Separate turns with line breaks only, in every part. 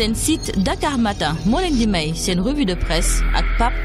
seen site Dakar Matin moo leen di may revue de presse ak Pape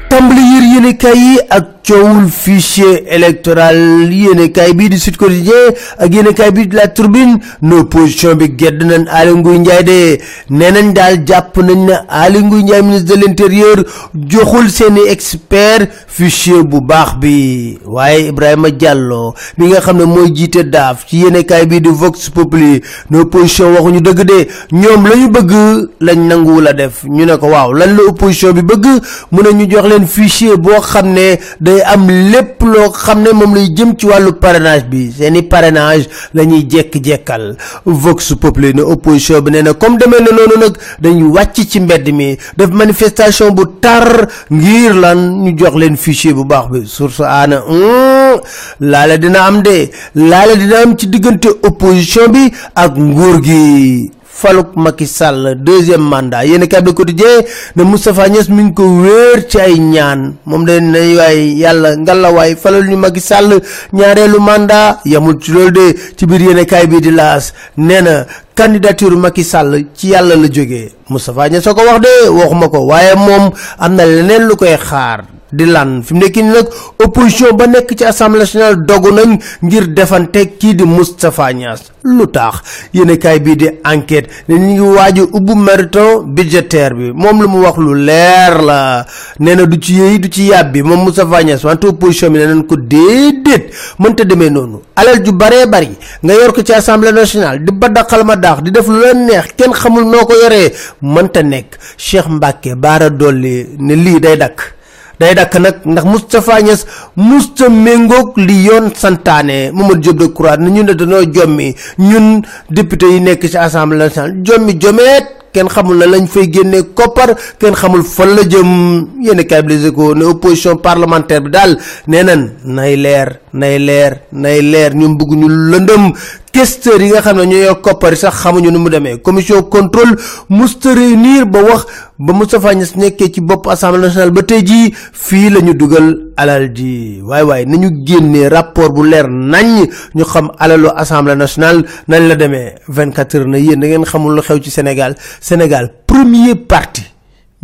coowul fichier électoral yéenekaay bii di Sud Quotidien ak yéenekaay bii di La Tribune no opposition bi gedd nañ Aly Ngouille Ndiaye de. Nee nañ daal jàpp nañ ne Aly Ngouille Ndiaye ministre de l'intérieur joxul seeni expert fichier bu baax bi. Waaye Ibrahima Diallo mi nga xam ne mooy jiite daaf ci yéenekaay bii di Vox Populi no opposition waxuñu dëgg de. Ñoom la ñu bëgg lañ nanguwul a def. Ñu ne ko waaw lan la opposition bi bëgg? Mu ne ñu jox leen fichier boo xam ne day am lépp loo xam ne moom lay jëm ci wàllu parrainage bi. Seeni parrainage la ñuy jekk-jekkal Vox Populi opposition bi nee comme demee na noonu nag dañuy wàcc ci mbedd mi def manifestation bu tar ngir lan ñu jox leen fichier bu baax bi. Source aana laale dina am de. Laale dina am ci opposition bi ak nguur gi faluk Macky Sall deuxième mandat. Yéen kay quotidien ne Moustapha Niass mi ngi ko wéer ci ay ñaan. Moom de ne waay yàlla ngalawaay falal ñu Macky Sall ñaareelu mandat. Yamul ci loolu de ci biir yéen kay bi di laas nee na candidature Macky Sall ci yàlla la jógee. Moustapha Niass ko wax de waxuma ko waaye moom am na leneen lu koy xaar di lan fi mu nag opposition ba nekk ci assemblée nationale dogu nañ ngir defante kii di Moustapha Niass. Lu tax? Yéenekaay bii di enquête ne ñu ngi waaj a ubbu mériton budgétaire bi. Moom lu mu wax lu leer la. Nee na du ci du ci opposition bi nee nañ ko déedéet. Mënta demee noonu. Alal ju baree bari nga yor ko ci assemblée nationale di ba ma daax di def lu leen neex kenn xamul noo ko yoree mënta nekk. Cheikh Mbacke baara dolli ne lii day dakk day dakk nag ndax Moustapha Niass musta méngoog li yoon santaane Mamadou Diop Decroix ne ñun ne dañoo jommi ñun député yi nekk ci assemblée nationale jommi jomeet kenn xamul na lañ fay génne koppar kenn xamul fan la jëm. Bi Les Échos ne opposition parlementaire bi daal nee nay leer nay leer nay leer. Ñun bëgg ñu lëndëm questeur yi nga xam ne ñoo yor koppar sax xamuñu nu mu demee. Commission contrôle musta réunir ba wax ba Moustapha Niass nekkee ci bopp assemblée nationale ba tey jii fii la ñu dugal alal ji. Waay waay nañu génnee rapport bu leer nañ ñu xam alalu assemblée nationale nañ la demee. 24 heures na yéen da ngeen xamul lu xew ci Sénégal. Sénégal premier parti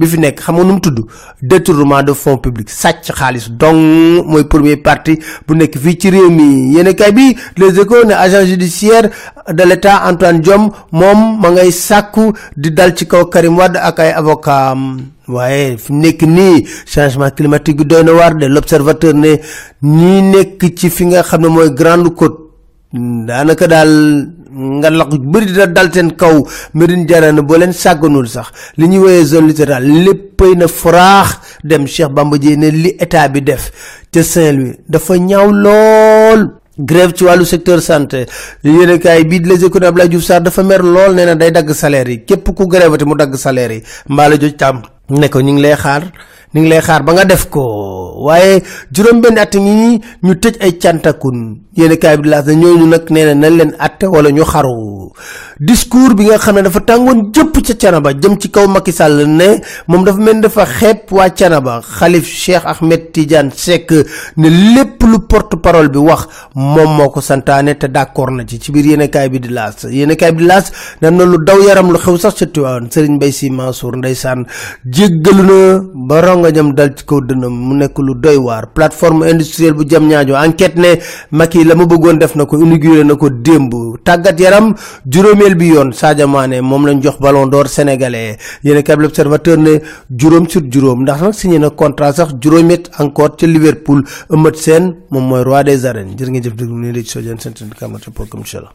bi fi nekk xam nga nu mu tudd? Détournement de fonds publics. Sàcc xaalis donc mooy premier parti bu nekk fii ci réew mi. Yéen kay bi les échos ne agent judiciaire de Antoine Diome moom ma ngay sàkku di dal ci kaw Karim Wade ak ay avocat waaye fi nekk nii changement climatique bi doy na de. Ne ci fi nga grande côte nga lax bëri dina dal seen kaw. Médine na boo leen sàgganul sax li ñuy woyee zone littorale léppay na faraax dem Cheikh Bamba ne li état bi def ca Saint-Louis dafa ñaaw lool. Grève ci wàllu secteur santé. Yéenekaay bii di Les Échos Abdoulaye Diouf Sarr dafa mer lool nee na day dagg salaire yi. Képp ku grève te mu dagg salaire yi. Mbaala joj tam ne ko ñu ngi lay xaar. Ñu ngi lay xaar ba nga def ko. Waaye juróom benn at ngi ñu tëj ay cantakun. Yéen kaay bi laas na ñooñu nag nee na nañ leen atte wala ñu xaru. Discours bi nga xam ne dafa tàngoon jëpp ca canaba jëm ci kaw Macky Sall ne moom dafa mel dafa xeeb waa canaba. Xalif Cheikh Ahmed Tidiane Seck ne lépp lu porte parole bi wax moom moo ko santaane te d'accord na ci. Ci biir yéen kaay bi di laas. Yéen kaay bi di na lu daw yaram lu xew sax ca Tiwaawan Serigne Mbaye Mansour ndeysaan jéggalu na ba rongañam dal ci kaw dënam mu nekk lu doy waar. Plateforme industrielle bu jam ñaajo enquête ne Macky la mu bëggoon def na ko inauguré na ko démb. Tàggat yaram juróomeel bi yoon Sadio Mané moom lañ jox ballon d'or sénégalais. Yéen kay l'observateur ne juróom sur juróom ndax nag signé na contrat sax juróomet encore ca Liverpool. Eumeu Sène moom mooy roi des arènes. Jërë ngeen jëf déglu nii la ci sojeen seen seen pour comme